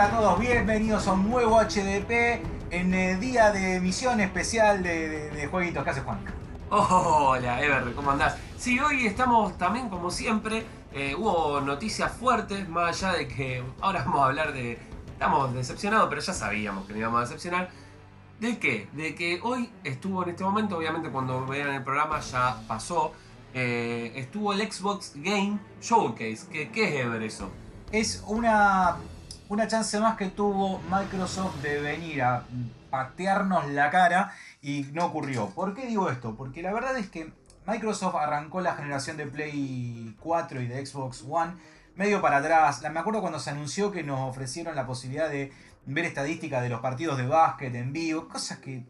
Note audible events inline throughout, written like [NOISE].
¿qué tal a todos? Bienvenidos a un nuevo HDP en el día de emisión especial de, de, de jueguitos. ¿Qué hace Juan? Hola, Ever, ¿cómo andás? Sí, hoy estamos también, como siempre, eh, hubo noticias fuertes, más allá de que ahora vamos a hablar de... Estamos decepcionados, pero ya sabíamos que nos íbamos a decepcionar. ¿De qué? De que hoy estuvo en este momento, obviamente cuando vean el programa ya pasó, eh, estuvo el Xbox Game Showcase. ¿Qué, qué es Ever eso? Es una, una chance más que tuvo Microsoft de venir a patearnos la cara y no ocurrió. ¿Por qué digo esto? Porque la verdad es que Microsoft arrancó la generación de Play 4 y de Xbox One medio para atrás. Me acuerdo cuando se anunció que nos ofrecieron la posibilidad de ver estadísticas de los partidos de básquet en vivo, cosas que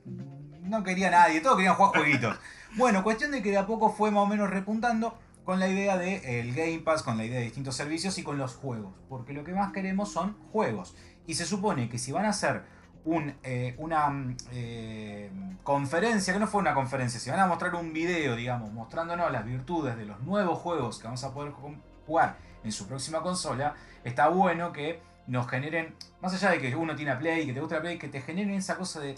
no quería nadie, todos querían jugar jueguitos. Bueno, cuestión de que de a poco fue más o menos repuntando con la idea de el Game Pass, con la idea de distintos servicios y con los juegos, porque lo que más queremos son juegos. Y se supone que si van a hacer un, eh, una eh, conferencia, que no fue una conferencia, si van a mostrar un video, digamos, mostrándonos las virtudes de los nuevos juegos que vamos a poder jugar en su próxima consola, está bueno que nos generen, más allá de que uno tiene a Play, que te gusta la Play, que te generen esa cosa de,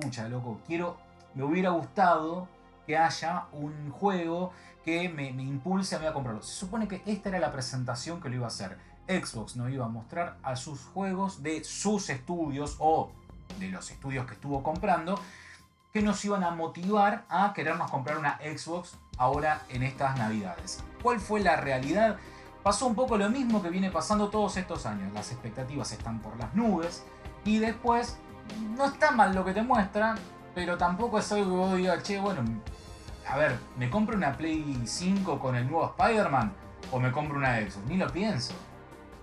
pucha, loco, quiero, me hubiera gustado que haya un juego que me, impulse a mí a comprarlo. Se supone que esta era la presentación que lo iba a hacer. Xbox nos iba a mostrar a sus juegos de sus estudios o de los estudios que estuvo comprando que nos iban a motivar a querernos comprar una Xbox ahora en estas navidades. ¿Cuál fue la realidad? Pasó un poco lo mismo que viene pasando todos estos años. Las expectativas están por las nubes y después no está mal lo que te muestran, pero tampoco es algo que vos digas, che, bueno, a ver, ¿me compro una Play 5 con el nuevo Spider-Man o me compro una Xbox? Ni lo pienso.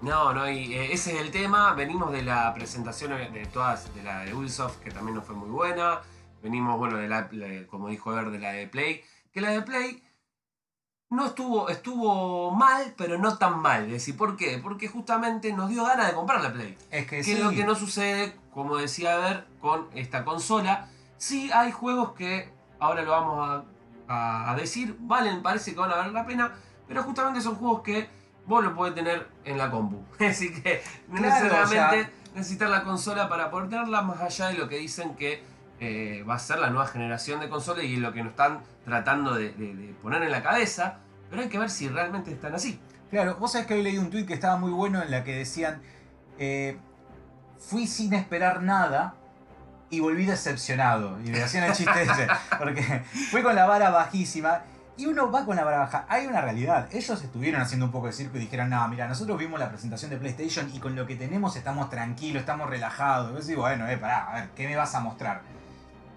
No, no, y eh, ese es el tema. Venimos de la presentación de todas, de la de Ubisoft, que también no fue muy buena. Venimos, bueno, de la, como dijo Ever, de la de Play. Que la de Play no estuvo, estuvo mal, pero no tan mal. Es decir, ¿por qué? Porque justamente nos dio ganas de comprar la Play. Es que, que sí. es lo que no sucede, como decía Ever, con esta consola. Sí hay juegos que, ahora lo vamos a, a, a decir, valen, parece que van a valer la pena, pero justamente son juegos que vos lo podés tener en la compu. [LAUGHS] Así que no Claro, necesariamente o sea- necesitar la consola para poder tenerla, más allá de lo que dicen que eh, va a ser la nueva generación de consolas y lo que nos están tratando de, de- de poner en la cabeza. Pero hay que ver si realmente están así. Claro, vos sabés que hoy leí un tweet que estaba muy bueno en la que decían, eh, fui sin esperar nada y volví decepcionado. Y me hacían el chiste ese, porque fui con la vara bajísima. Y uno va con la vara baja. Hay una realidad. Ellos estuvieron haciendo un poco de circo y dijeron, no, mira, nosotros vimos la presentación de PlayStation y con lo que tenemos estamos tranquilos, estamos relajados. Y vos decís, bueno, eh, pará, a ver, ¿qué me vas a mostrar?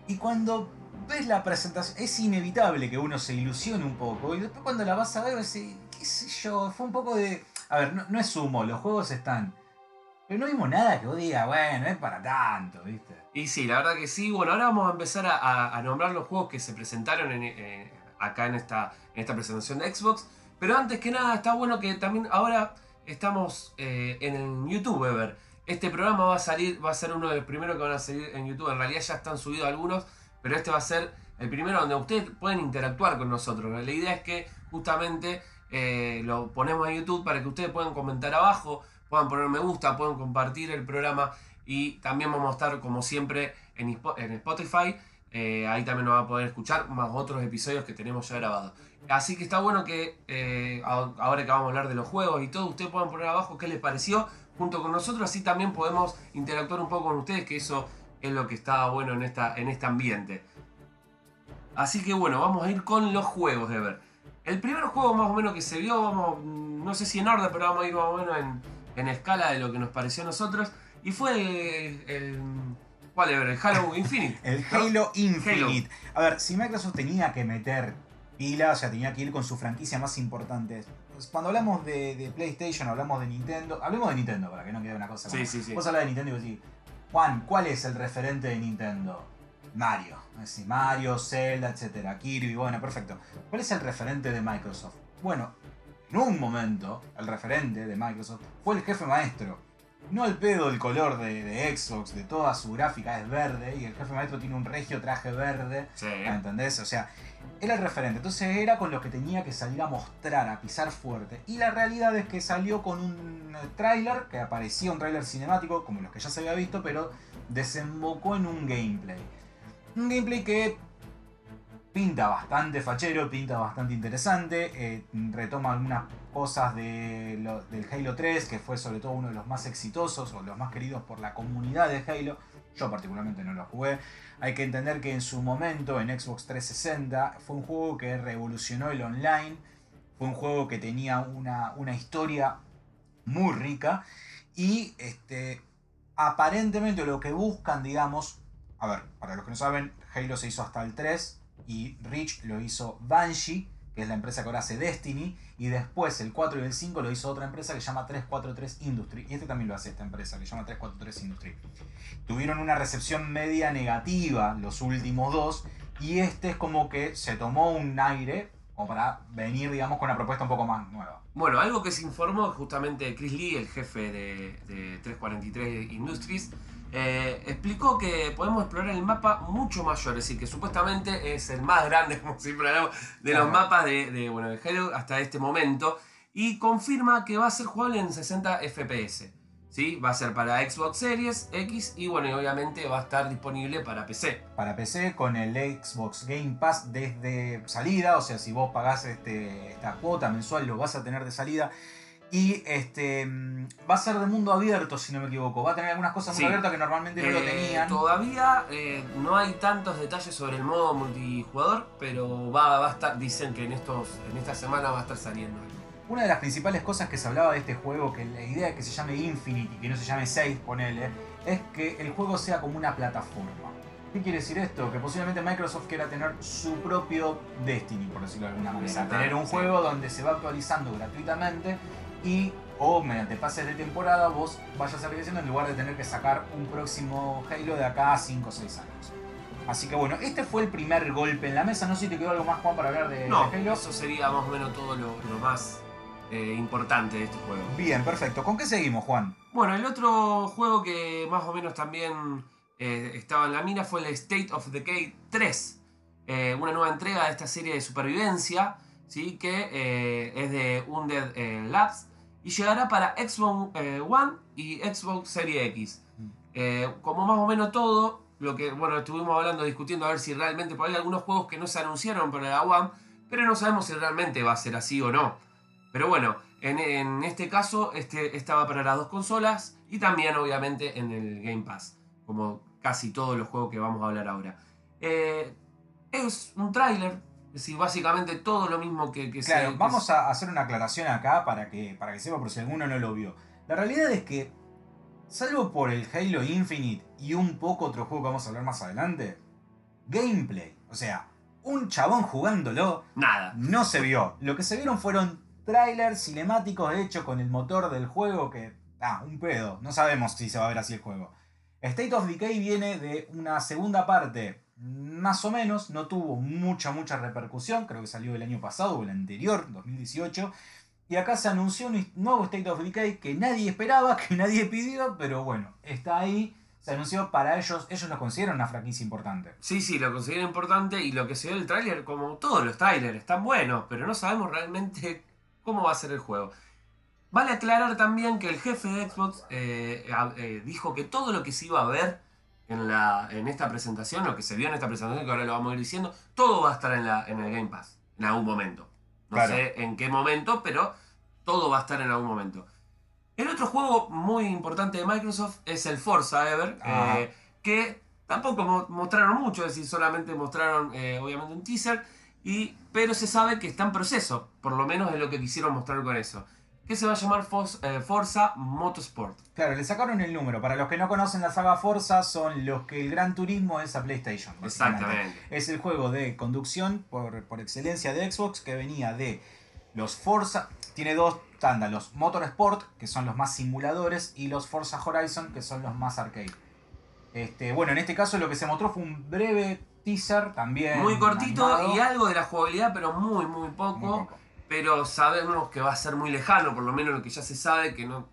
Y cuando ves la presentación, es inevitable que uno se ilusione un poco. Y después cuando la vas a ver, decís, qué sé yo, fue un poco de... A ver, no, no es humo, los juegos están... Pero no vimos nada que vos digas, bueno, es para tanto, ¿viste? Y sí, la verdad que sí. Bueno, ahora vamos a empezar a, nombrar los juegos que se presentaron en, eh, acá en esta, en esta presentación de Xbox. Pero antes que nada, está bueno que también ahora estamos eh, en YouTube, Ever. Este programa va a salir, va a ser uno de los primeros que van a salir en YouTube. En realidad ya están subidos algunos, pero este va a ser el primero donde ustedes pueden interactuar con nosotros. La idea es que justamente eh, lo ponemos en YouTube para que ustedes puedan comentar abajo, puedan poner me gusta, puedan compartir el programa y también vamos a estar como siempre en, Spotify. Eh, ahí también nos va a poder escuchar más otros episodios que tenemos ya grabados. Así que está bueno que eh, ahora que vamos a hablar de los juegos y todo, ustedes puedan poner abajo qué les pareció junto con nosotros. Así también podemos interactuar un poco con ustedes, que eso es lo que está bueno en, esta, en este ambiente. Así que bueno, vamos a ir con los juegos de ver. El primer juego más o menos que se vio, no sé si en orden, pero vamos a ir más o menos en, en escala de lo que nos pareció a nosotros. Y fue el. el ¿Cuál era? El Halo [LAUGHS] Infinite. El. Halo Infinite. A ver, si Microsoft tenía que meter pilas, o sea, tenía que ir con su franquicia más importante. Pues cuando hablamos de, de PlayStation, hablamos de Nintendo. Hablemos de Nintendo, para que no quede una cosa como- Sí, sí, sí. Vos hablas de Nintendo y vos decís, Juan, ¿cuál es el referente de Nintendo? Mario. Mario, Zelda, etcétera, Kirby, bueno, perfecto. ¿Cuál es el referente de Microsoft? Bueno, en un momento, el referente de Microsoft fue el jefe maestro. No el pedo del color de, de Xbox, de toda su gráfica es verde y el jefe maestro tiene un regio traje verde. Sí. ¿Entendés? O sea, era el referente. Entonces era con lo que tenía que salir a mostrar, a pisar fuerte. Y la realidad es que salió con un tráiler, que aparecía un tráiler cinemático, como los que ya se había visto, pero desembocó en un gameplay. Un gameplay que pinta bastante fachero, pinta bastante interesante, eh, retoma algunas cosas de del Halo 3, que fue sobre todo uno de los más exitosos o los más queridos por la comunidad de Halo. Yo particularmente no lo jugué. Hay que entender que en su momento en Xbox 360 fue un juego que revolucionó el online, fue un juego que tenía una, una historia muy rica y este, aparentemente lo que buscan, digamos, a ver, para los que no saben, Halo se hizo hasta el 3 y Reach lo hizo Banshee, que es la empresa que ahora hace Destiny, y después el 4 y el 5 lo hizo otra empresa que se llama 343 Industry, y este también lo hace esta empresa que se llama 343 Industry. Tuvieron una recepción media negativa los últimos dos, y este es como que se tomó un aire o para venir, digamos, con una propuesta un poco más nueva. Bueno, algo que se informó justamente Chris Lee, el jefe de, de 343 Industries, eh, explicó que podemos explorar el mapa mucho mayor, es decir, que supuestamente es el más grande, [LAUGHS] como siempre hablamos, de los mapas de, de, bueno, de Halo hasta este momento, y confirma que va a ser jugable en 60 FPS. ¿sí? Va a ser para Xbox Series X y bueno, y obviamente va a estar disponible para PC. Para PC con el Xbox Game Pass desde salida, o sea, si vos pagás este, esta cuota mensual lo vas a tener de salida. Y este va a ser de mundo abierto, si no me equivoco. Va a tener algunas cosas muy abiertas que normalmente no lo eh, tenían. Todavía eh, no hay tantos detalles sobre el modo multijugador, pero va, va a estar, dicen que en, estos, en esta semana va a estar saliendo. Una de las principales cosas que se hablaba de este juego, que la idea de que se llame Infinity, que no se llame Save, ponele, es que el juego sea como una plataforma. ¿Qué quiere decir esto? Que posiblemente Microsoft quiera tener su propio Destiny, por decirlo de alguna manera. Tener un juego donde se va actualizando gratuitamente y o mediante pases de temporada vos vayas creciendo en lugar de tener que sacar un próximo Halo de acá a 5 o 6 años. Así que bueno, este fue el primer golpe en la mesa. No sé si te quedó algo más, Juan, para hablar de, no, Halo. Eso sería más o menos todo lo, más eh, importante de este juego. Bien, perfecto. ¿Con qué seguimos, Juan? Bueno, el otro juego que más o menos también eh, estaba en la mina fue el State of Decay 3. Eh, una nueva entrega de esta serie de supervivencia, ¿sí? que es de Undead Labs y llegará para Xbox eh, One y Xbox Series X. Mm. Eh, como más o menos todo, lo que bueno, estuvimos hablando, discutiendo a ver si realmente, por hay algunos juegos que no se anunciaron para la One, pero no sabemos si realmente va a ser así o no. Pero bueno, en, este caso, este estaba para las dos consolas y también obviamente en el Game Pass, como casi todos los juegos que vamos a hablar ahora. Eh, es un tráiler Sí, básicamente todo lo mismo que, que Claro, vamos a hacer una aclaración acá para que, para que sepa por si alguno no lo vio. La realidad es que, salvo por el Halo Infinite y un poco otro juego que vamos a hablar más adelante, gameplay, o sea, un chabón jugándolo, nada. No se vio. Lo que se vieron fueron trailers cinemáticos hechos con el motor del juego que, ah, un pedo. No sabemos si se va a ver así el juego. State of Decay viene de una segunda parte más o menos, no tuvo mucha, mucha repercusión, creo que salió el año pasado o el anterior, 2018. Y acá se anunció un nuevo State of Decay que nadie esperaba, [LAUGHS] que nadie pidió, pero bueno, está ahí. Se anunció para ellos, ellos lo consideran una franquicia importante. Sí, sí, lo consideran importante y lo que se ve el tráiler, como todos los trailers, están buenos, pero no sabemos realmente [LAUGHS] cómo va a ser el juego. Vale aclarar también que el jefe de Xbox eh, eh, dijo que todo lo que se iba a ver en, la, en esta presentación, lo que se vio en esta presentación, que ahora lo vamos a ir diciendo, todo va a estar en, la, en el Game Pass, en algún momento. No sé en qué momento, pero todo va a estar en algún momento. El otro juego muy importante de Microsoft es el Forza Ever, eh, que tampoco mostraron mucho, es decir, solamente mostraron eh, obviamente un teaser, y, pero se sabe que está en proceso, por lo menos es lo que quisieron mostrar con eso que se va a llamar eh, Forza Motorsport. Claro, le sacaron el número. Para los que no conocen la saga Forza, son los que el Gran Turismo es a PlayStation. Exactamente. Es el juego de conducción por, por excelencia de Xbox que venía de los Forza. Tiene dos tandas: los Motorsport, que son los más simuladores, y los Forza Horizon, que son los más arcade. Este, bueno, en este caso lo que se mostró fue un breve teaser también. Muy cortito y algo de la jugabilidad, pero muy, muy poco. Muy poco pero sabemos que va a ser muy lejano, por lo menos lo que ya se sabe, que no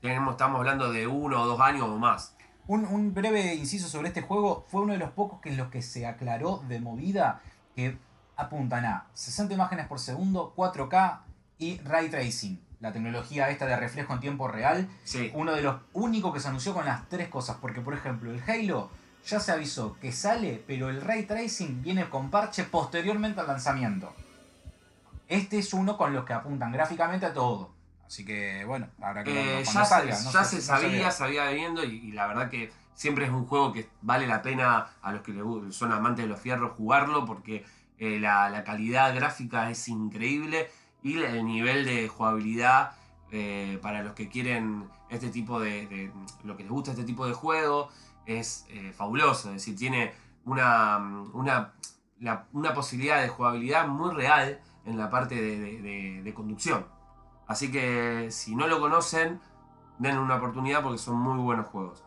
tenemos, estamos hablando de uno o dos años o más. Un, breve inciso sobre este juego, fue uno de los pocos que en los que se aclaró de movida que apuntan a 60 imágenes por segundo, 4K y ray tracing. la tecnología esta de reflejo en tiempo real. Sí. Uno de los únicos que se anunció con las tres cosas. Porque, por ejemplo, el Halo ya se avisó que sale, pero el ray tracing viene con parche posteriormente al lanzamiento. Este es uno con los que apuntan gráficamente a todo. Así que, bueno, habrá que verlo Eh, cuando ya salga. se, no ya sé- se sabía, sabía viendo y, y la verdad que siempre es un juego que vale la pena a los que les son amantes de los fierros jugarlo porque eh, la, la calidad gráfica es increíble y el nivel de jugabilidad eh, para los que quieren este tipo de, de- lo que les gusta este tipo de juego es eh, fabuloso, es decir, tiene una, una, la- una posibilidad de jugabilidad muy real en la parte de- de- de- de conducción. Así que si no lo conocen, den una oportunidad porque son muy buenos juegos.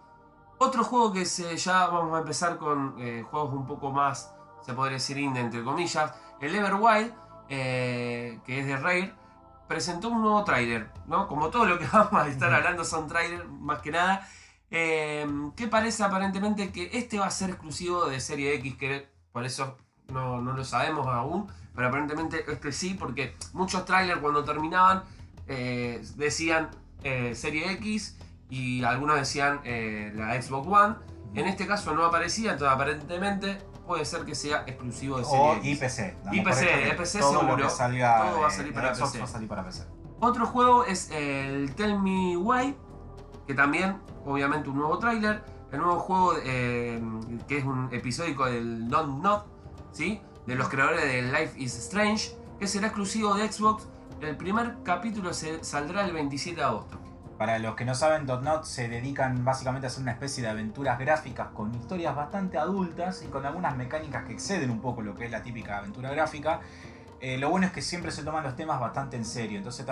Otro juego que se, ya vamos a empezar con eh, juegos un poco más, se podría decir indie entre comillas. El Everwild, eh, que es de Rare, presentó un nuevo tráiler, ¿no? Como todo lo que [LAUGHS] vamos a estar hablando son trailers más que nada. eh, que parece aparentemente que este va a ser exclusivo de Serie X, que por eso no, no lo sabemos aún. Pero aparentemente este sí, porque muchos trailers cuando terminaban eh, decían eh, Serie X y algunos decían eh, la Xbox One. En este caso no aparecía, entonces aparentemente puede ser que sea exclusivo de Serie O X. IPC. IPC, IPC lo seguro. que salga Todo va a salir para Xbox PC. va a salir para PC. Otro juego es el Tell Me Why, que también, obviamente, un nuevo tráiler. El nuevo juego que es un episódico del Don't Not, De los creadores de Life is Strange, que será exclusivo de Xbox. El primer capítulo se saldrá el 27 de agosto. Para los que no saben, .NOT se dedican básicamente a hacer una especie de aventuras gráficas con historias bastante adultas y con algunas mecánicas que exceden un poco lo que es la típica aventura gráfica. Eh, lo bueno es que siempre se toman los temas bastante en serio, entonces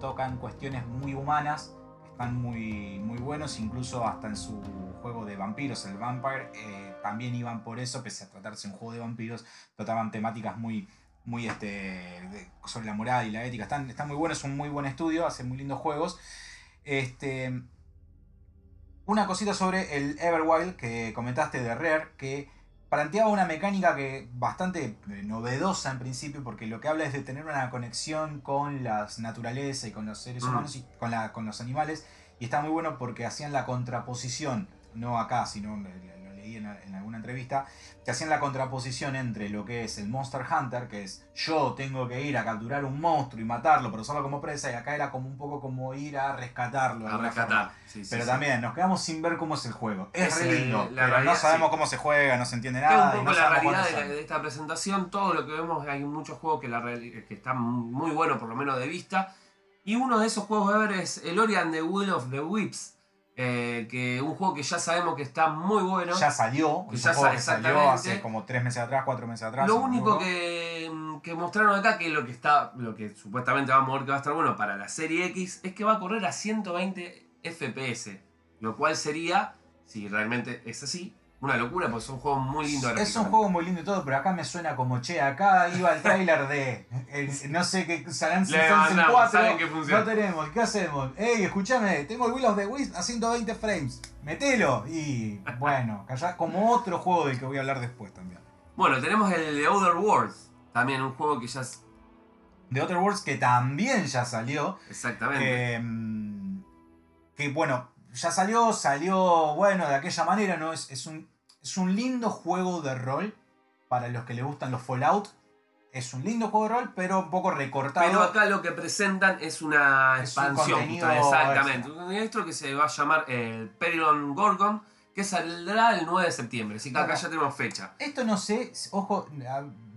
tocan cuestiones muy humanas, están muy, muy buenos, incluso hasta en su juego de vampiros, el Vampire, eh, también iban por eso, pese a tratarse un juego de vampiros, trataban temáticas muy, muy este, sobre la moral y la ética. Están, están muy buenos, es un muy buen estudio, hacen muy lindos juegos. Este, una cosita sobre el Everwild que comentaste de Rare, que planteaba una mecánica que bastante eh, novedosa en principio, porque lo que habla es de tener una conexión con las naturaleza y con los seres Mm. humanos y con, la, con los animales. Y está muy bueno porque hacían la contraposición, no acá, sino lo leí en, en alguna entrevista, que hacían la contraposición entre lo que es el Monster Hunter, que es yo tengo que ir a capturar un monstruo y matarlo, pero usarlo como presa, y acá era como un poco como ir a rescatarlo. A rescatar. forma. Sí, sí, Pero sí. también nos quedamos sin ver cómo es el juego. Es, Es re el- lindo, pero no sabemos cómo se juega, no se entiende Que es nada. un y poco no la realidad de, la- de esta presentación. Todo lo que vemos, hay muchos juegos que, la reali- que están muy buenos, por lo menos de vista. Y uno de esos juegos de ver es el Ori and the Will of the Whips. Eh, que un juego que ya sabemos que está muy bueno. Ya salió, Que ya juego que salió hace como tres meses atrás, cuatro meses atrás. Lo único que, mm, que mostraron acá, que lo que está, lo que supuestamente vamos a ver que va a estar bueno para la serie X, es que va a correr a 120 FPS. Lo cual sería, si realmente es así, una locura, porque son juegos muy lindos. Es un juego muy lindo y todo, pero acá me suena como, che, acá iba el tráiler de, el- no sé qué, Simpsons mandamos, 4, saben que no tenemos, ¿qué hacemos? Ey, escúchame, tengo el Will of the Wisp a 120 frames, metelo. Y bueno, callá, como otro juego del que voy a hablar después también. Bueno, tenemos el The Other Worlds, también un juego que ya es The Other Worlds, que también ya salió, exactamente. Eh, que bueno, ya salió, salió bueno de aquella manera, ¿no? Es, es, un, es un lindo juego de rol para los que le gustan los Fallout. Es un lindo juego de rol, pero un poco recortado. Pero acá lo que presentan es una Es expansión. exactamente. Un esto que se va a llamar el Perilon Gorgon, que saldrá el 9 de septiembre. Así que acá ya tenemos fecha. Esto no sé, ojo,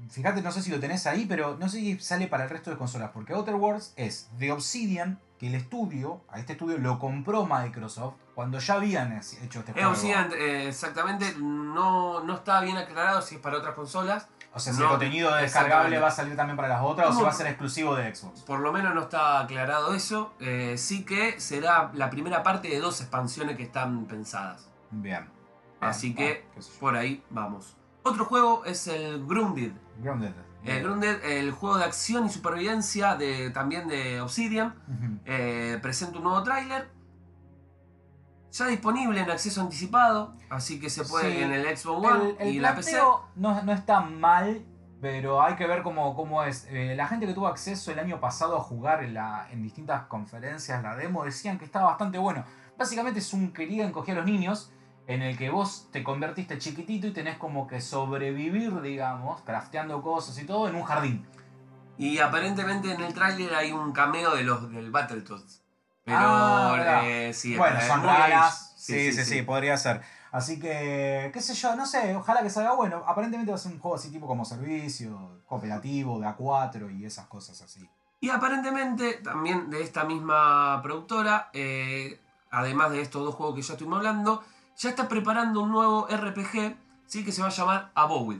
fíjate, no sé si lo tenés ahí, pero no sé si sale para el resto de consolas, porque Outer Worlds es de Obsidian, que el estudio, a este estudio lo compró Microsoft cuando ya habían hecho este Es juego. Eh, exactamente, no, no está bien aclarado si es para otras consolas. O sea, si No, el contenido descargable va a salir también para las otras o si va a ser exclusivo de Xbox. Por lo menos no está aclarado eso. Eh, sí que será la primera parte de dos expansiones que están pensadas. Bien. Así que Ah, por ahí vamos. Otro juego es el Grounded. Grounded. El Grounded, el juego de acción y supervivencia de, también de Obsidian. Eh, presenta un nuevo tráiler. Ya disponible en acceso anticipado. Así que se puede Sí. en el Xbox One El, el y la PC. no, no está mal, Pero hay que ver cómo, cómo es. Eh, la gente que tuvo acceso el año pasado a jugar en, la, en distintas conferencias la demo decían que estaba bastante bueno. Básicamente es un querido encogía a los niños en el que vos te convertiste chiquitito y tenés como que sobrevivir, digamos, crafteando cosas y todo en un jardín. Y aparentemente en el tráiler hay un cameo de los del Battletoads. Pero Ah, eh, sí, bueno, son raras. Sí sí, sí, podría ser. Así que, qué sé yo, no sé, ojalá que salga bueno. Aparentemente va a ser un juego así tipo como servicio, cooperativo, de A4 y esas cosas así. Y aparentemente también de esta misma productora, eh, además de estos dos juegos que ya estuvimos hablando, ya está preparando un nuevo RPG, ¿sí? que se va a llamar Abowed.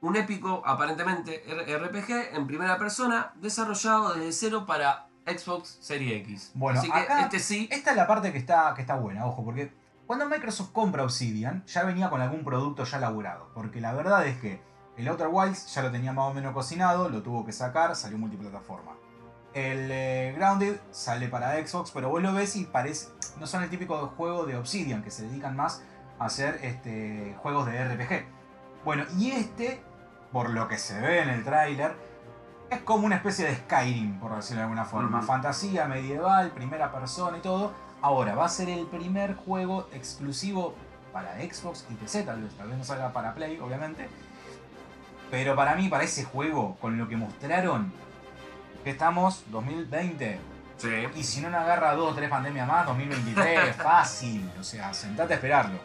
Un épico, aparentemente, RPG en primera persona, desarrollado desde cero para Xbox Series X. Bueno, Así que acá- este sí. Esta es la parte que está, que está buena, ojo, porque cuando Microsoft compra Obsidian, ya venía con algún producto ya laburado. Porque la verdad es que el Outer Wilds ya lo tenía más o menos cocinado, lo tuvo que sacar, salió multiplataforma. El eh, Grounded sale para Xbox, pero vos lo ves y parece. No son el típico juego de Obsidian, que se dedican más a hacer este, juegos de RPG. Bueno, y este, por lo que se ve en el tráiler, es como una especie de Skyrim, por decirlo de alguna forma. Fantasía medieval, primera persona y todo. Ahora, va a ser el primer juego exclusivo para Xbox y PC, tal vez, tal vez no salga para Play, obviamente. Pero para mí, para ese juego, con lo que mostraron, que estamos 2020, Sí. y si no nos agarra dos o tres pandemias más, 2023, [LAUGHS] fácil. O sea, sentate a esperarlo.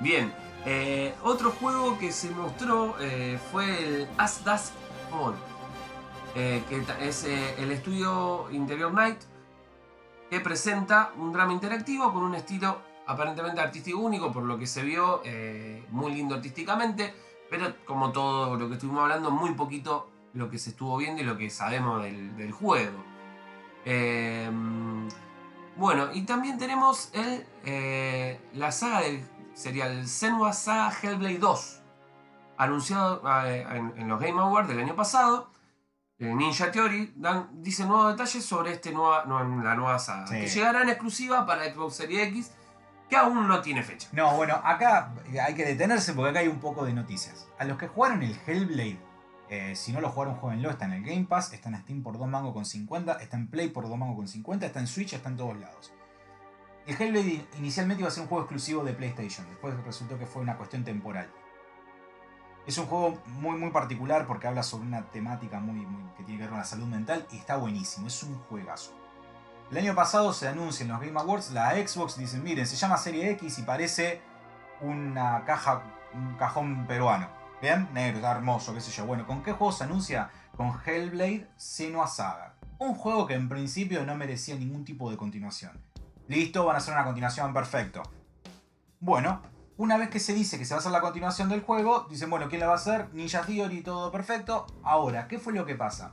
Bien, eh, otro juego que se mostró eh, fue el As Dusk Fall, eh, que es el estudio Interior Night, que presenta un drama interactivo con un estilo aparentemente artístico único, por lo que se vio, muy lindo artísticamente, pero como todo lo que estuvimos hablando, muy poquito lo que se estuvo viendo y lo que sabemos del, del juego. Eh, bueno, y también tenemos el, eh, la saga del sería el Senua Saga Hellblade 2, anunciado eh, en, en los Game Awards del año pasado. Ninja Theory dan, dice nuevos detalles sobre este nueva, no, la nueva saga, Sí. que llegará en exclusiva para Xbox Series X, que aún no tiene fecha. No, bueno, acá hay que detenerse porque acá hay un poco de noticias. A los que jugaron el Hellblade, eh, si no lo jugaron, jueguenlo. Está en el Game Pass, está en Steam por 2 mango con 50, está en Play por 2 mango con 50, está en Switch, está en todos lados. El Hellblade inicialmente iba a ser un juego exclusivo de PlayStation, después resultó que fue una cuestión temporal. Es un juego muy muy particular porque habla sobre una temática muy, que tiene que ver con la salud mental y está buenísimo, es un juegazo. El año pasado se anuncia en los Game Awards la Xbox, dicen, miren, se llama Serie X y parece una caja, un cajón peruano. Bien, negro, está hermoso, qué sé yo. Bueno, ¿con qué juego se anuncia? Con Hellblade Senua Saga. Un juego que en principio no merecía ningún tipo de continuación. Listo, van a hacer una continuación, perfecto. Bueno, una vez que se dice que se va a hacer la continuación del juego, dicen, bueno, ¿quién la va a hacer? Ninja Theory, todo perfecto. Ahora, ¿qué fue lo que pasa?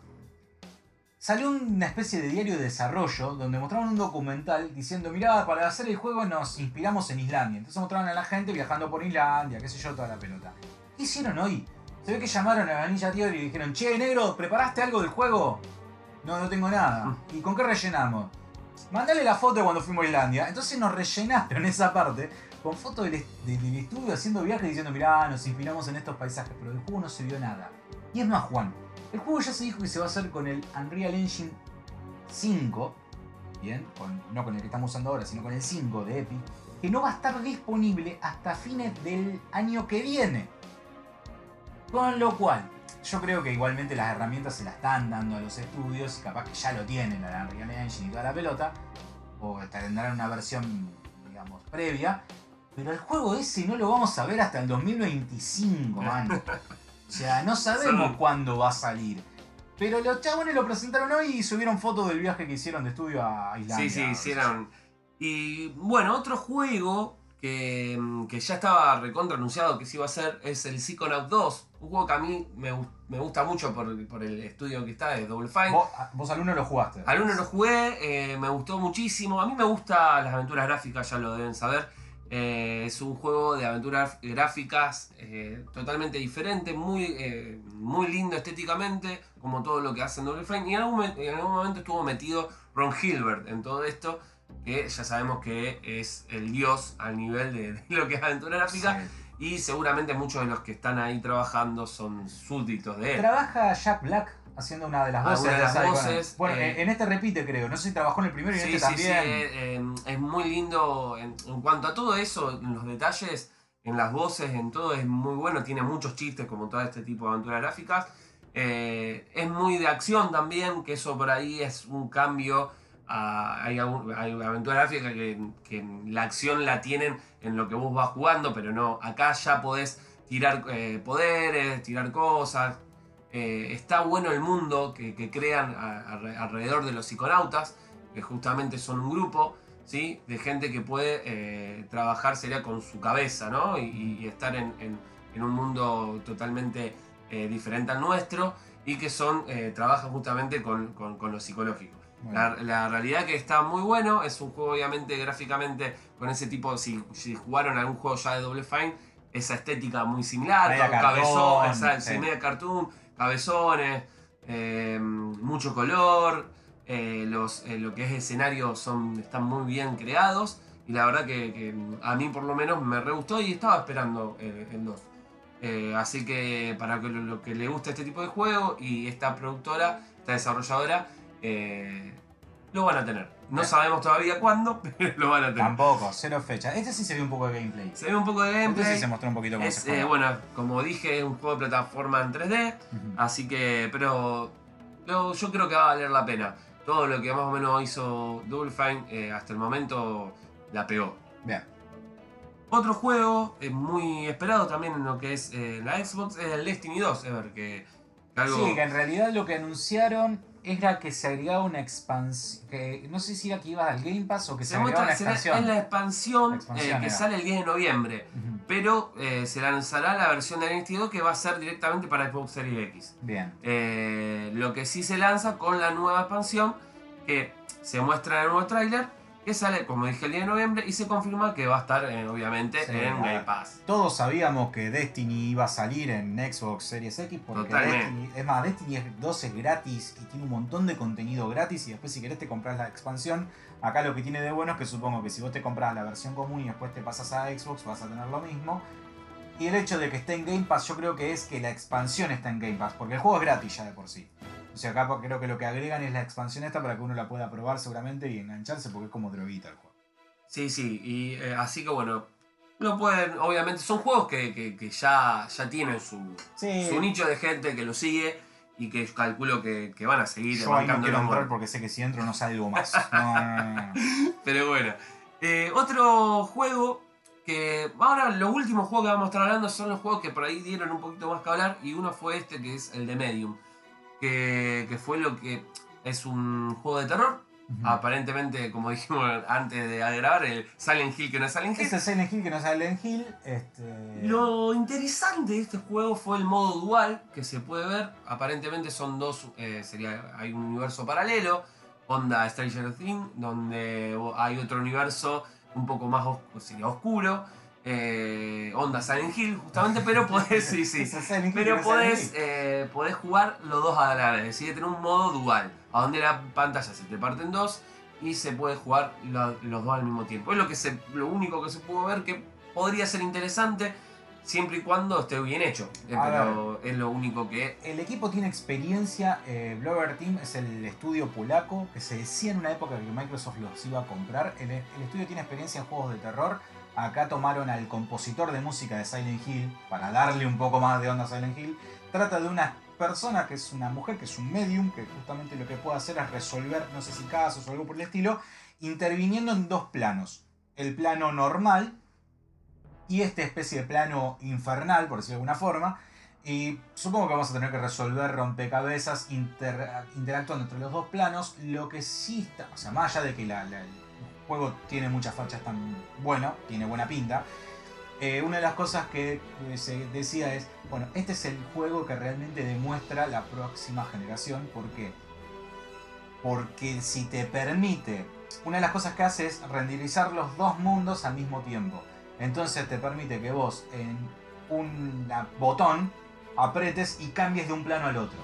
Salió una especie de diario de desarrollo donde mostraron un documental diciendo, mirá, para hacer el juego nos inspiramos en Islandia. Entonces mostraron a la gente viajando por Islandia, qué sé yo, toda la pelota. ¿Qué hicieron hoy? Se ve que llamaron a la Ninja Theory y dijeron, che, negro, ¿preparaste algo del juego? No, no tengo nada. ¿Y con qué rellenamos? Mandale la foto de cuando fuimos a Islandia. Entonces nos rellenaron [LAUGHS] esa parte con fotos del, est- del- del estudio haciendo viajes diciendo, mirá, nos inspiramos en estos paisajes, pero del juego no se vio nada. Y es más, Juan, el juego ya se dijo que se va a hacer con el Unreal Engine 5, bien, con- no con el que estamos usando ahora, sino con el 5 de Epic, que no va a estar disponible hasta fines del año que viene. Con lo cual, yo creo que igualmente las herramientas se las están dando a los estudios y capaz que ya lo tienen la Unreal Engine y toda la pelota, o tendrán una versión, digamos, previa, pero el juego ese no lo vamos a ver hasta el 2025, [LAUGHS] man. O sea, no sabemos cuándo va a salir. Pero los chabones lo presentaron hoy y subieron fotos del viaje que hicieron de estudio a Islandia. Sí, sí, hicieron. Y bueno, otro juego que, que ya estaba recontra anunciado que se iba a hacer es el Psychonaut 2. Un juego que a mí me, me gusta mucho por, por el estudio que está, de Double Fine. Vos, vos al lo jugaste. Al lo jugué, eh, me gustó muchísimo. A mí me gustan las aventuras gráficas, ya lo deben saber. Eh, es un juego de aventuras gráficas eh, totalmente diferente, muy, muy lindo estéticamente, como todo lo que hacen Double Fine. Y en algún, mo- en algún momento estuvo metido Ron Hilbert en todo esto, que ya sabemos que es el dios al nivel de, de lo que es aventura gráfica. Sí. Y seguramente muchos de los que están ahí trabajando son súbditos de él. Trabaja Jack Black haciendo una de las voces. De las voces, Bueno, eh, en este repite creo, no sé si trabajó en el primero y en Sí, este sí, sí, también. eh, eh, es muy lindo. En, en cuanto a todo eso, en los detalles, en las voces, en todo, es muy bueno. Tiene muchos chistes, como todo este tipo de aventuras gráficas. Eh, es muy de acción también, que eso por ahí es un cambio. Hay, aventuras gráficas que, que la acción la tienen en lo que vos vas jugando, pero no, acá ya podés tirar eh, poderes, tirar cosas. Eh, está bueno el mundo que, crean alrededor de los psiconautas, que justamente son un grupo ¿sí? de gente que puede eh, trabajar sería con su cabeza ¿no? y, estar en, un mundo totalmente diferente al nuestro y que son trabajan justamente con, con- con lo psicológico. La, la realidad que está muy bueno, es un juego obviamente gráficamente con ese tipo, si, si jugaron algún juego ya de Double Fine, esa estética muy similar, Media ca- cartón, cabezón, esa- sí. media cartoon, cabezones, eh, mucho color, eh, los, eh, lo que es escenario son, están muy bien creados y la verdad que, que a mí por lo menos me re gustó y estaba esperando eh, el 2. Eh, así que para que lo, lo que le guste este tipo de juego y esta productora, esta desarrolladora, eh, lo van a tener. No Bien. sabemos todavía cuándo, [LAUGHS] pero lo van a tener. Tampoco, cero fecha. Este sí se vio un poco de gameplay. Se ve un poco de Este gameplay. sí se mostró un poquito cómo es, se juega. eh, bueno, como dije, es un juego de plataforma en 3D. Ujú. Así que, pero lo- yo creo que va a valer la pena. Todo lo que más o menos hizo Double Fine eh, hasta el momento la pegó. Bien. Otro juego eh, muy esperado también en lo que es eh, la Xbox es el Destiny 2, Ever, que, que algo... Sí, que en realidad lo que anunciaron era que se agregaba una expansión. No sé si era que iba al Game Pass o que se, se agregaba una expansión. es la expansión, La expansión eh, que sale el 10 de noviembre, pero eh, se lanzará la versión de Destiny 2 que va a ser directamente para Xbox Series X. Bien. Eh, lo que sí se lanza con la nueva expansión que se muestra en el nuevo tráiler que sale, como dije, el 10 de noviembre y se confirma que va a estar, eh, obviamente, Sí, en Game. Pass. Todos sabíamos que Destiny iba a salir en Xbox Series X porque Totalmente. Destiny, es más, Destiny es 2 es gratis y tiene un montón de contenido gratis y después si querés te compras la expansión. Acá lo que tiene de bueno es que supongo que si vos te compras la versión común y después te pasas a Xbox vas a tener lo mismo. Y el hecho de que esté en Game Pass yo creo que es que la expansión está en Game Pass porque el juego es gratis ya de por sí. O sea, acá creo que lo que agregan es la expansión esta para que uno la pueda probar seguramente y engancharse porque es como droguita el juego. Sí, sí, y eh, así que bueno, lo pueden, obviamente, son juegos que, que- que ya, ya tienen su, Sí, su nicho de gente que lo sigue y que calculo que, que van a seguir yo ahí no quiero entrar porque sé que si entro no salgo más. [LAUGHS] No, no, no, no. Pero bueno. Eh, otro juego que. Ahora los últimos juegos que vamos a estar hablando son los juegos que por ahí dieron un poquito más que hablar. Y uno fue este que es el de Medium. Que, que fue lo que. Es un juego de terror. Aparentemente, como [LAUGHS] dijimos antes de grabar, el Silent Hill que no es Silent Hill. Este es Silent Hill que no es Silent Hill. Este... Lo interesante de este juego fue el modo dual que se puede ver. Aparentemente son dos, eh, sería, hay un universo paralelo, onda Stranger Things, donde hay otro universo un poco más os- sería oscuro, eh, onda Silent Hill justamente, pero [LAUGHS] podés, sí, sí, pero podés, eh, podés jugar los dos a la vez, es decir, tener un modo dual, a donde la pantalla se te parte en dos y se puede jugar la- los dos al mismo tiempo. Es lo, que se, lo único que se pudo ver que podría ser interesante siempre y cuando esté bien hecho, eh, pero es lo único que... El equipo tiene experiencia, eh, Blogger Team es el estudio polaco que se decía en una época que Microsoft los iba a comprar. El, el estudio tiene experiencia en juegos de terror. Acá tomaron al compositor de música de Silent Hill para darle un poco más de onda a Silent Hill. Trata de una persona que es una mujer, que es un medium, que justamente lo que puede hacer es resolver, no sé si casos o algo por el estilo, interviniendo en dos planos. El plano normal y esta especie de plano infernal, por decirlo de alguna forma. Y supongo que vamos a tener que resolver rompecabezas inter- interactuando entre los dos planos. Lo que sí está, o sea, más allá de que la- juego tiene muchas fachas tan bueno, tiene buena pinta. eh, una de las cosas que eh, se decía es, bueno, este es el juego que realmente demuestra la próxima generación. ¿Por qué? Porque si te permite, una de las cosas que hace es renderizar los dos mundos al mismo tiempo. Entonces te permite que vos en un botón apretes y cambies de un plano al otro.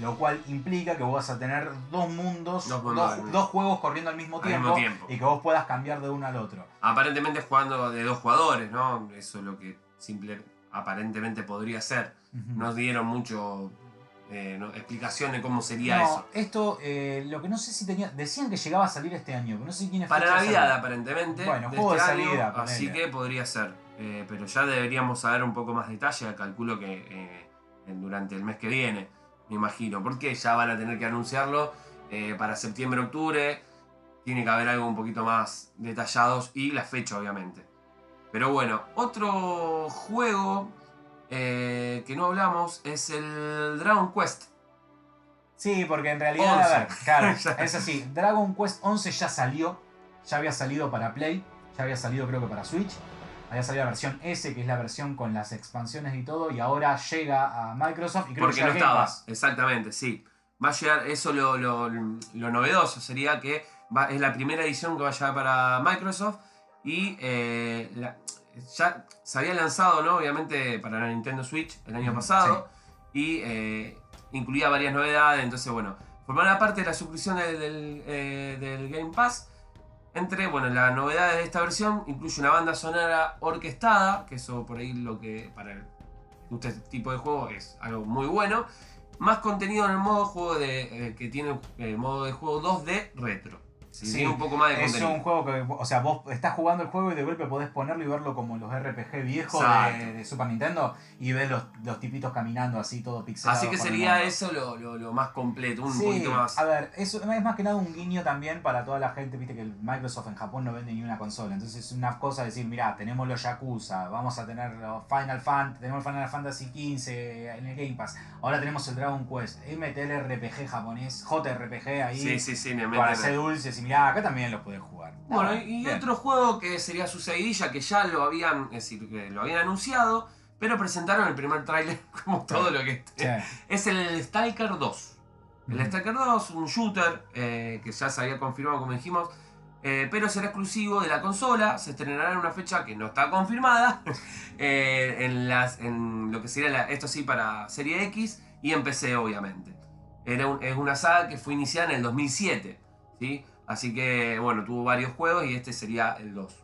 Lo cual implica que vos vas a tener dos mundos, Dos dos, mundos. dos juegos corriendo al mismo, Al tiempo, mismo tiempo. y que vos puedas cambiar de uno al otro. Aparentemente jugando de dos jugadores, ¿no? Eso es lo que simple, aparentemente podría ser. Ujú. Nos dieron mucho eh, no, explicación de cómo sería No, eso. esto, eh, lo que no sé si tenía. Decían que llegaba a salir este año, pero no sé si tiene Para de Navidad, aparentemente. Bueno, de juego este de año, salida, Así ponele. que podría ser. Eh, pero ya deberíamos saber un poco más detalle. Calculo que eh, durante el mes que viene, me imagino. Porque ya van a tener que anunciarlo eh, para septiembre, octubre. Tiene que haber algo un poquito más detallados y la fecha, obviamente. Pero bueno, otro juego eh, que no hablamos es el Dragon Quest. Sí, porque en realidad, 11. a ver, claro, [LAUGHS] es así. Dragon Quest 11 ya salió, ya había salido para Play, ya había salido creo que para Switch. Había salido la versión S, que es la versión con las expansiones y todo, y ahora llega a Microsoft y creo Porque que no Game estaba. Pass. Exactamente, sí. Va a llegar, eso lo, lo- lo novedoso sería que va- es la primera edición que va a llegar para Microsoft y eh, la- ya se había lanzado, ¿no? Obviamente para la Nintendo Switch el año pasado y eh, incluía varias novedades, entonces bueno, formará parte de la suscripción del, del, eh, del Game Pass. Entre, bueno, las novedades de esta versión incluye una banda sonora orquestada, que eso por ahí lo que para este tipo de juego es algo muy bueno. Más contenido en el modo juego de, eh, que tiene el modo de juego 2D retro. Sí, un poco más de Es contenido. un juego que, o sea, vos estás jugando el juego y de golpe podés ponerlo y verlo como los RPG viejos de, de Super Nintendo y ves los, los tipitos caminando así todo pixelado. Así que sería eso lo, lo- lo más completo, un Sí, poquito más. A ver, eso es más que nada un guiño también para toda la gente, viste que el Microsoft en Japón no vende ni una consola. Entonces es una cosa decir, mirá, tenemos los Yakuza, vamos a tener los Final Fantasy, tenemos Final Fantasy XV en el Game Pass, ahora tenemos el Dragon Quest, el RPG japonés, JRPG ahí, Sí, sí, sí, me para hacer dulces y mirá, acá también los podés jugar. Bueno, Ah, y bien. otro juego que sería su seguidilla, que ya lo habían, es decir, que lo habían anunciado, pero presentaron el primer tráiler [LAUGHS] como todo lo que Sí. es el Stalker 2. El. Stalker 2, un shooter eh, que ya se había confirmado, como dijimos, eh, pero será exclusivo de la consola. Se estrenará en una fecha que no está confirmada. [LAUGHS] eh, en, las, en lo que sería, la- esto sí, para Serie X y en PC, obviamente. Era un- es una saga que fue iniciada en el 2007. ¿sí? Así que, bueno, tuvo varios juegos y este sería el 2.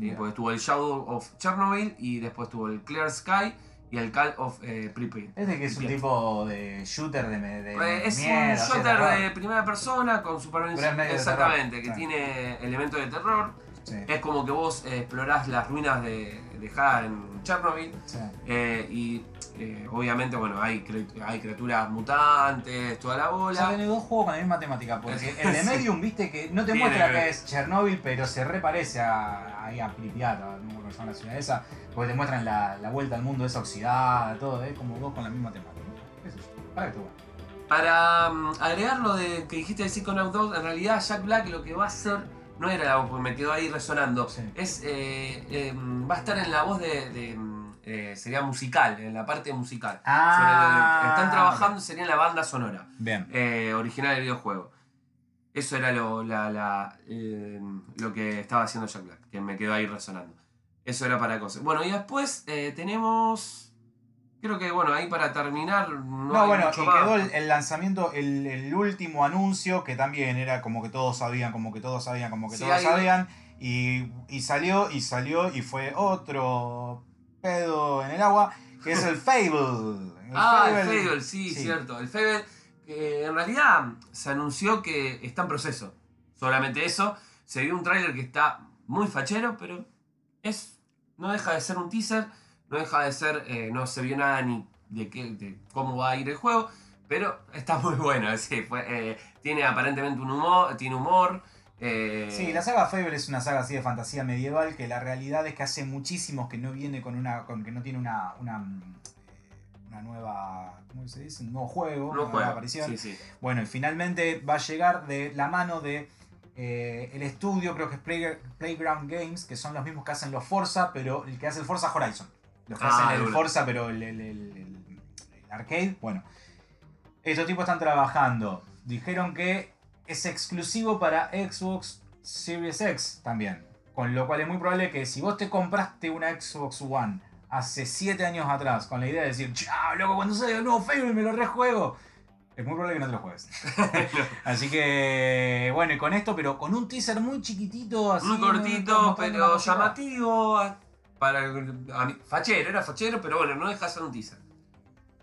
¿sí? Porque tuvo el Shadow of Chernobyl y después tuvo el Clear Sky y el Call of eh, Pripyat. Este que es un tipo de shooter de, de Eh, es miedo, un shooter de primera persona con supervivencia. Exactamente, que tiene elementos de terror. Sí, Es como que vos eh, explorás las ruinas de, de Ha en Chernobyl. sí. eh, y eh, obviamente, bueno, hay, criaturas mutantes, toda la bola. tenés dos juegos con la misma temática, porque el de. [LAUGHS] Medium, viste, que no te Tiene- muestra que es Chernobyl, pero se reparece a, ahí a Pripyat, a- no me acuerdo la ciudad esa, porque te muestran la, la vuelta al mundo esa oxidada, todo, es como dos con la misma temática. ¿Qué sé yo? Para que bueno. Para mm, agregar lo de que dijiste de Psychonaut 2, en realidad Jack Black lo que va a hacer no era la voz, porque me quedó ahí resonando. Sí. Es, eh, eh, va a estar en la voz de. de, mm, eh, sería musical, en la parte musical. Ah, Sobre están trabajando, sería en la banda sonora Bien. eh, original del videojuego. Eso era lo, la- la, eh, lo que estaba haciendo Jack Black, que me quedó ahí resonando. Eso era para cosas. Bueno, y después tenemos. Creo que, bueno, ahí para terminar. No, No, hay bueno, mucho y más. quedó el, el lanzamiento, el, el último anuncio, que también era como que todos sabían, como que todos sabían, como que Sí, todos sabían, y, y salió, y salió, y fue otro pedo en el agua, que es el Fable. El Ah, el Fable, sí, sí. cierto. El Fable, que en realidad se anunció que está en proceso. Solamente eso. Se vio un tráiler que está muy fachero, pero es no deja de ser un teaser, no deja de ser, eh, no se vio nada ni de, qué, de cómo va a ir el juego, pero está muy [LAUGHS] bueno. sí, fue, eh, tiene aparentemente un humor, tiene humor. Eh, Sí, la saga Fable es una saga así de fantasía medieval que la realidad es que hace muchísimos que no viene con una. con que no tiene una. una, mm, eh, una nueva. ¿Cómo se dice? Un nuevo juego, no una nueva juega. aparición. Sí, sí. Bueno, y finalmente va a llegar de la mano de eh, el estudio, creo que es Play- Playground Games, que son los mismos que hacen los Forza, pero el que hace el Forza Horizon. Los que Ah, hacen el. Forza, pero el- el- el arcade. Bueno, estos tipos están trabajando. Dijeron que es exclusivo para Xbox Series X también. Con lo cual es muy probable que si vos te compraste una Xbox One hace 7 años atrás, con la idea de decir, chao, loco, cuando salga el nuevo Fable me lo rejuego. Es muy probable que no te lo juegues. [LAUGHS] [LAUGHS] Así que, bueno, y con esto, pero con un teaser muy chiquitito, así. Muy cortito, pero llamativo. Para a mí- fachero, era fachero, pero bueno, no deja de ser un teaser.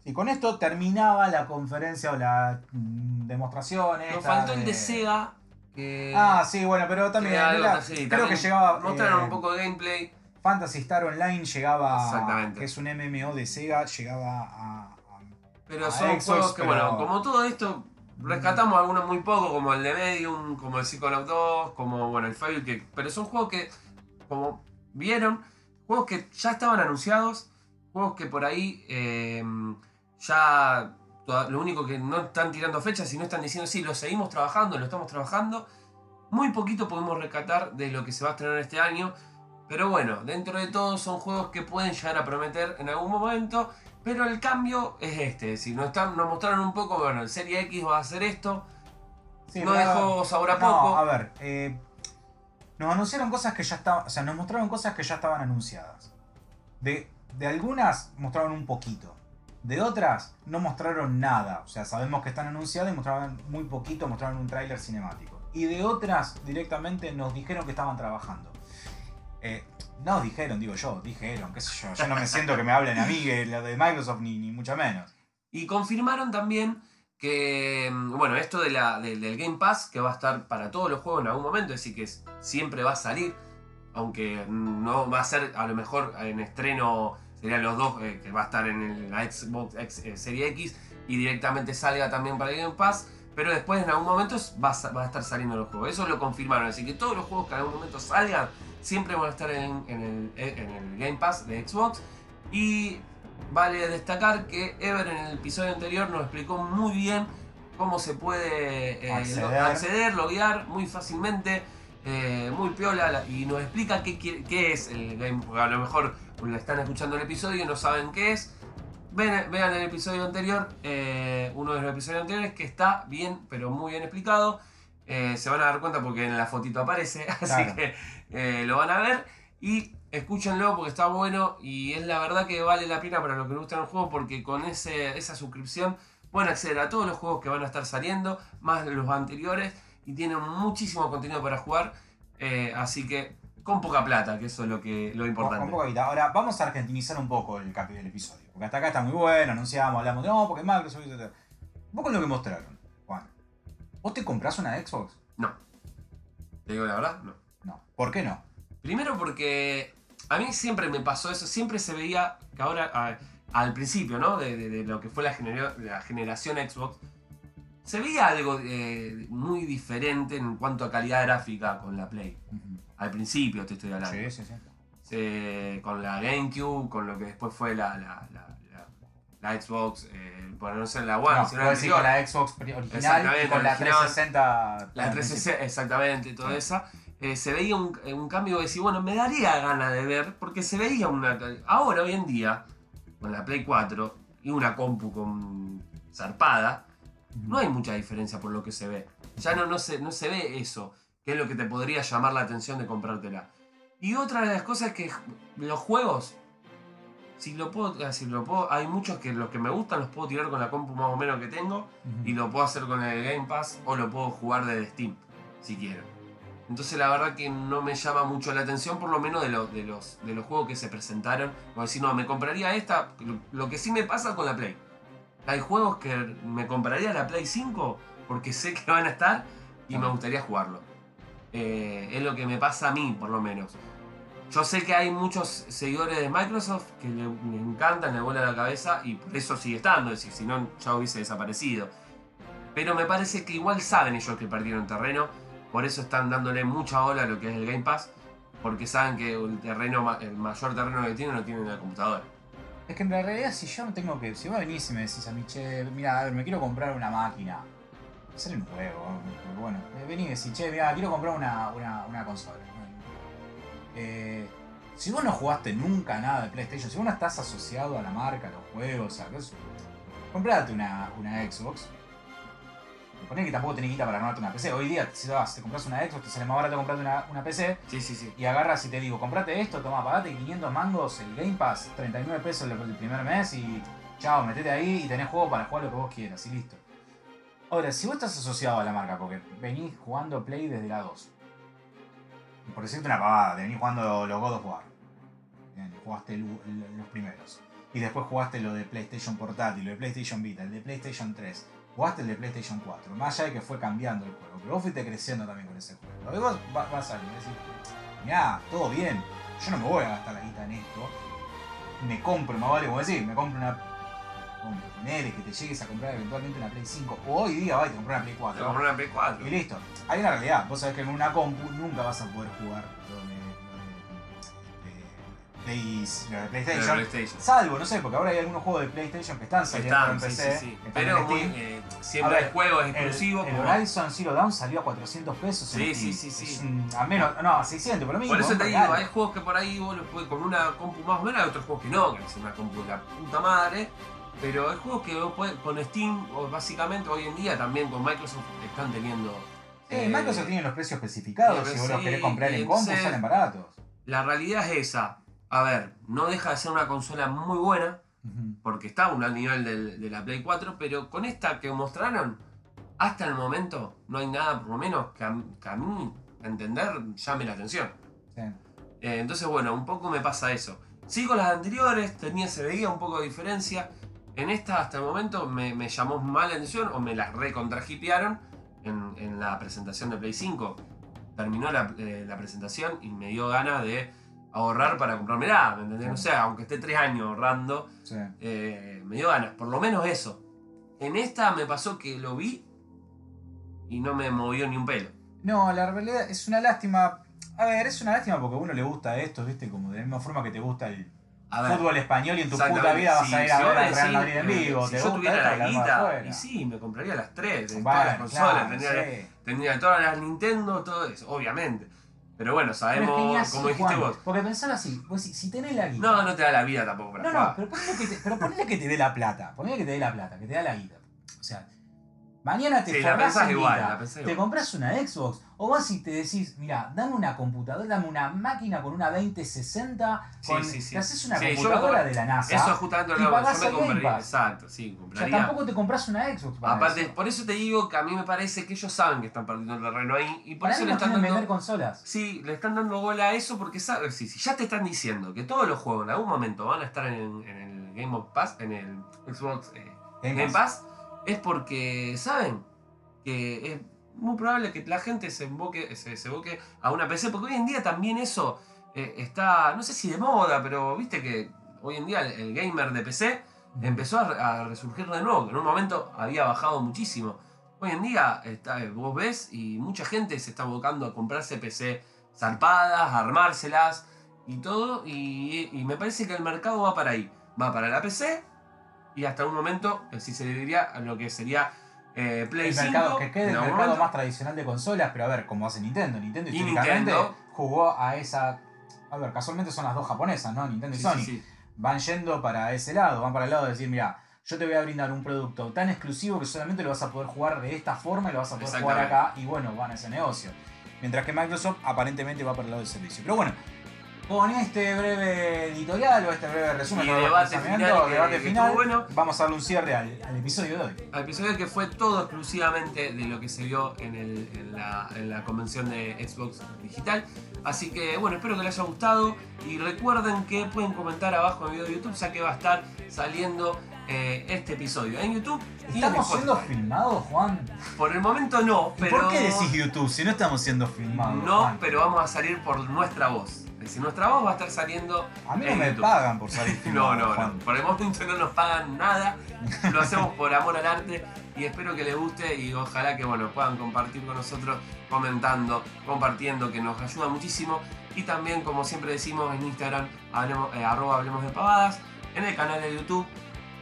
Y con esto terminaba la conferencia o la mm, demostración. Nos esta faltó el de Sega. Que Ah, sí, bueno, pero también. que algo era- así, creo también que llegaba. Mostraron eh, un poco de gameplay. Fantasy Star Online llegaba. Exactamente. Que es un MMO de Sega, llegaba a. Pero son Xbox, juegos que, pero- bueno, como todo esto, rescatamos algunos muy pocos, como el de Medium, como el Psychonaut 2, como bueno, el Fable, que, pero son juegos que, como vieron, juegos que ya estaban anunciados, juegos que por ahí eh, ya lo único que no están tirando fechas, sino están diciendo, sí, lo seguimos trabajando, lo estamos trabajando. Muy poquito podemos rescatar de lo que se va a estrenar este año. Pero bueno, dentro de todo son juegos que pueden llegar a prometer en algún momento. Pero el cambio es este. Si nos, están, nos mostraron un poco, bueno, el Serie X va a hacer esto. Sí, no dejó sabor a No, poco. a ver. eh, nos anunciaron cosas que ya estaban. O sea, nos mostraron cosas que ya estaban anunciadas. De, de algunas mostraron un poquito. De otras no mostraron nada. O sea, sabemos que están anunciadas y mostraron muy poquito, mostraron un tráiler cinemático. Y de otras directamente nos dijeron que estaban trabajando. Eh, no dijeron, digo yo, dijeron, qué sé yo. Yo no me siento que me hablen a mí, lo de Microsoft, ni, ni mucho menos. Y confirmaron también que, mm, bueno, esto de la, del- Game Pass, que va a estar para todos los juegos en algún momento, es decir, que siempre va a salir, aunque no va a ser a lo mejor en estreno, serían los dos, eh, que va a estar en el- la Xbox X, eh, Serie X y directamente salga también para el Game Pass. Pero después en algún momento va a, sa- va a estar saliendo los juegos. Eso lo confirmaron. Así que todos los juegos que en algún momento salgan siempre van a estar en, en el, en el Game Pass de Xbox. Y vale destacar que Ever en el episodio anterior nos explicó muy bien cómo se puede eh, Acceder. lo- acceder, loguear muy fácilmente, eh, muy piola, la- y nos explica qué, es el Game porque A lo mejor le están escuchando el episodio y no saben qué es. Ven- vean el episodio anterior, eh, uno de los episodios anteriores que está bien, pero muy bien explicado. Eh, se van a dar cuenta porque en la fotito aparece, [LAUGHS] así Claro. que eh, lo van a ver y escúchenlo porque está bueno y es la verdad que vale la pena para los que les gustan el juego porque con ese, esa suscripción pueden acceder a todos los juegos que van a estar saliendo, más los anteriores y tienen muchísimo contenido para jugar, así que con poca plata, que eso es lo, que, lo Con, importante. con poca guita. Ahora, vamos a argentinizar un poco el, el episodio. Porque hasta acá está muy bueno, anunciamos, hablamos de no, porque Microsoft. etc. Un poco lo que mostraron. Juan, ¿vos te compras una Xbox? No. ¿Te digo la verdad? No. No. ¿Por qué no? Primero porque a mí siempre me pasó eso, siempre se veía que ahora, a- al principio, ¿no? De, de- de lo que fue la, genera- la generación Xbox, se veía algo eh, muy diferente en cuanto a calidad gráfica con la Play. Al principio te estoy hablando. Sí, sí, sí. Se- con la GameCube, con lo que después fue la, la, la- la- la Xbox, eh, por no ser la One, No, sino decir con la Xbox original y Exactamente, con la original. 360. La 360, exactamente, toda Sí. esa. eh, se veía un, un cambio de decir, bueno, me daría gana de ver, porque se veía una. Ahora, hoy en día, con la Play 4 y una compu con zarpada, no hay mucha diferencia por lo que se ve. Ya no, no, se, no se ve eso, que es lo que te podría llamar la atención de comprártela. Y otra de las cosas es que los juegos, si lo puedo, eh, si lo puedo, hay muchos que los que me gustan los puedo tirar con la compu más o menos que tengo y lo puedo hacer con el Game Pass o lo puedo jugar desde Steam, si quiero. Entonces la verdad que no me llama mucho la atención, por lo menos de, los de, los, de los juegos que se presentaron. Como decir, no, me compraría esta, lo, que sí me pasa con la Play. Hay juegos que me compraría la Play 5 porque sé que van a estar y me gustaría jugarlo. Eh, es lo que me pasa a mí, por lo menos. Yo sé que hay muchos seguidores de Microsoft que le, le encantan, le vuela la cabeza y por eso sigue estando, es decir, si no ya hubiese desaparecido. Pero me parece que igual saben ellos que perdieron terreno, por eso están dándole mucha ola a lo que es el Game Pass, porque saben que el terreno, el mayor terreno que tienen lo tienen en la computadora. Es que en realidad, si yo no tengo que. Si vos venís y me decís a mí, mira, a ver, me quiero comprar una máquina. Hacer un juego. porque Bueno, eh, vení y decís, che, mira, quiero comprar una, una, una consola. Eh, si vos no jugaste nunca nada de PlayStation, si vos no estás asociado a la marca, a los juegos, a eso, comprate una, una Xbox. Poné que tampoco tenés guita para armarte una PC. Hoy día, si vas, te compras una Xbox, te sale más barato comprarte una, una PC Sí, sí, sí. y agarras y te digo, comprate esto, toma, pagate 500 mangos el Game Pass, 39 pesos el el primer mes y chao, metete ahí y tenés juego para jugar lo que vos quieras y listo. Ahora, si vos estás asociado a la marca porque venís jugando Play desde la 2, por decirte una pavada, venís jugando los God of War, jugaste los primeros, y después jugaste lo de PlayStation Portátil, lo de PlayStation Vita, el de PlayStation 3, jugaste el de PlayStation 4, más allá de que fue cambiando el juego, pero vos fuiste creciendo también con ese juego. Y vos va- vas a salir y decir, mirá, todo bien, yo no me voy a gastar la guita en esto, me compro, más vale como decir, me compro una ponele que te llegues a comprar eventualmente una Play 5 o hoy día vas y te compras una Play Te 4 compré una Play 4. y listo. Hay una realidad, vos sabés que en una compu nunca vas a poder jugar lo lo de Play- lo PlayStation. PlayStation. Salvo, no sé, porque ahora hay algunos juegos de PlayStation que están saliendo Están, en sí, PC. sí, sí. Pero en muy, eh, siempre A ver, hay juegos exclusivos. el Horizon Zero Dawn salió a 400 pesos. en Sí, Steam. sí, sí, sí. A menos, no, a 600, pero mínimo. Por eso te digo, hay juegos que por ahí vos los podés con una compu más o menos, hay otros juegos que no, que es una compu de la puta madre. Pero hay juegos que podés, con Steam, o básicamente hoy en día también con Microsoft están teniendo. Sí, eh, Microsoft tiene los precios especificados. Si vos los querés comprar en compu, salen baratos. La realidad es esa. A ver, no deja de ser una consola muy buena, porque está aún al nivel del- de la Play 4, pero con esta que mostraron, hasta el momento no hay nada, por lo menos, que a, que a mí, a entender, llame la atención. Sí. Eh, entonces, bueno, un poco me pasa eso. Sí, con las anteriores tenía, se veía un poco de diferencia. En esta, hasta el momento, me, me llamó mal la atención o me las recontrajipearon en, en la presentación de Play 5. Terminó la, eh, la presentación y me dio ganas de ahorrar para comprarme la, ¿me entendés? O sea, aunque esté tres años ahorrando, Sí. eh, me dio ganas, por lo menos eso. En esta me pasó que lo vi y no me movió ni un pelo. No, la realidad es una lástima. A ver, es una lástima porque a uno le gusta esto, ¿viste? Como de la misma forma que te gusta el ver, fútbol español y en tu puta vida vas si- a ir a ver al Real Madrid en vivo. Si te yo gusta tuviera la guita, y sí, me compraría las tres, de todas las consolas, claro, tendría, sí. tendría todas las Nintendo, todo eso, obviamente. Pero bueno, Pero es que ni sabemos, así, como dijiste Juan, vos. Porque pensaba así, vos si, si tenés la guita. No, no te da la vida tampoco para No, no, pero ponele que te, pero ponele que te dé la plata. Ponele que te dé la plata, que te da la guita. O sea, mañana te Sí, la forrás pensás en igual, guita, la pensás te igual. compras una Xbox o vas y te decís, mira, dame una computadora, dame una máquina con una 2060, Sí, con, sí, sí. te haces una Sí, yo computadora de la NASA. Eso es justamente lo que yo me compraría. Exacto, sí, o sea, compraría. tampoco te compras una Xbox para Aparte, eso. por eso te digo que a mí me parece que ellos saben que están perdiendo el terreno ahí y por Para eso le están dando. vender consolas. Sí, le están dando bola a eso porque saben, si, si ya te están diciendo que todos los juegos en algún momento van a estar en, en el Game of Pass, en el Xbox eh, Game Game Pass. Pass, es porque saben que es muy probable que la gente se emboque, se, se evoque a una PC, porque hoy en día también eso eh, está, no sé si de moda, pero viste que hoy en día el, el gamer de PC empezó a resurgir de nuevo, que en un momento había bajado muchísimo. Hoy en día está, eh, vos ves y mucha gente se está abocando a comprarse PC zarpadas, a armárselas y todo, y, y me parece que el mercado va para ahí, va para la PC y hasta un momento, si se le diría lo que sería eh, Play el 5, mercado que quede el mercado momento. más tradicional de consolas, pero a ver, como hace Nintendo. Nintendo Y históricamente Nintendo. jugó a esa. A ver, casualmente son las dos japonesas, ¿no? Nintendo y Sí, Sony. sí, sí. Van yendo para ese lado, van para el lado de decir, mira, yo te voy a brindar un producto tan exclusivo que solamente lo vas a poder jugar de esta forma y lo vas a poder jugar acá. Y bueno, van a ese negocio. Mientras que Microsoft aparentemente va para el lado del servicio. Pero bueno, con este breve editorial o este breve resumen Y los debate final que- debate que final, estuvo bueno. vamos a darle un cierre al, al episodio de hoy. Al episodio que fue todo exclusivamente de lo que se vio en, el- en la, en la convención de Xbox Digital. Así que bueno, espero que les haya gustado y recuerden que pueden comentar abajo en el video de YouTube ya que va a estar saliendo eh, este episodio en YouTube. ¿Estamos siendo filmados, Juan? Por el momento no, ¿Y pero... ¿Por qué decís YouTube si no estamos siendo filmados? No, Juan? pero vamos a salir por nuestra voz. Decir, nuestra voz va a estar saliendo A mí no me YouTube. pagan por salir [LAUGHS] No, no, Juan. no. Por el momento no nos pagan nada. Lo [LAUGHS] hacemos por amor al arte y espero que les guste y ojalá que bueno, puedan compartir con nosotros comentando, compartiendo, que nos ayuda muchísimo. Y también, como siempre decimos en Instagram, hablemos, eh, arroba hablemos de pavadas, en el canal de YouTube.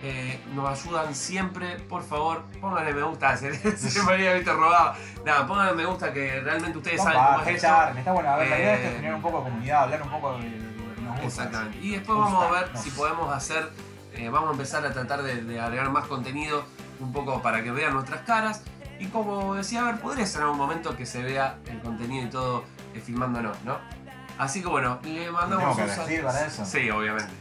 Eh, nos ayudan siempre, por favor, pónganle me gusta, [LAUGHS] se, se me había visto robado. Nada, pónganle me gusta que realmente ustedes saben cómo es esto. está bueno. A ver, la idea es Eh, tener un poco de comunidad, hablar un poco de, de lo que nos gusta. Exactamente. Y después Gusta, vamos a ver si podemos hacer, eh, vamos a empezar a tratar de, de agregar más contenido un poco para que vean nuestras caras. Y como decía, a ver, podría ser en algún momento que se vea el contenido y todo eh, filmándonos, ¿no? Así que bueno, le mandamos ¿Tenemos que un sal- vestir para eso? Sí, obviamente.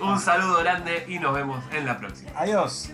Un saludo grande y nos vemos en la próxima. Adiós.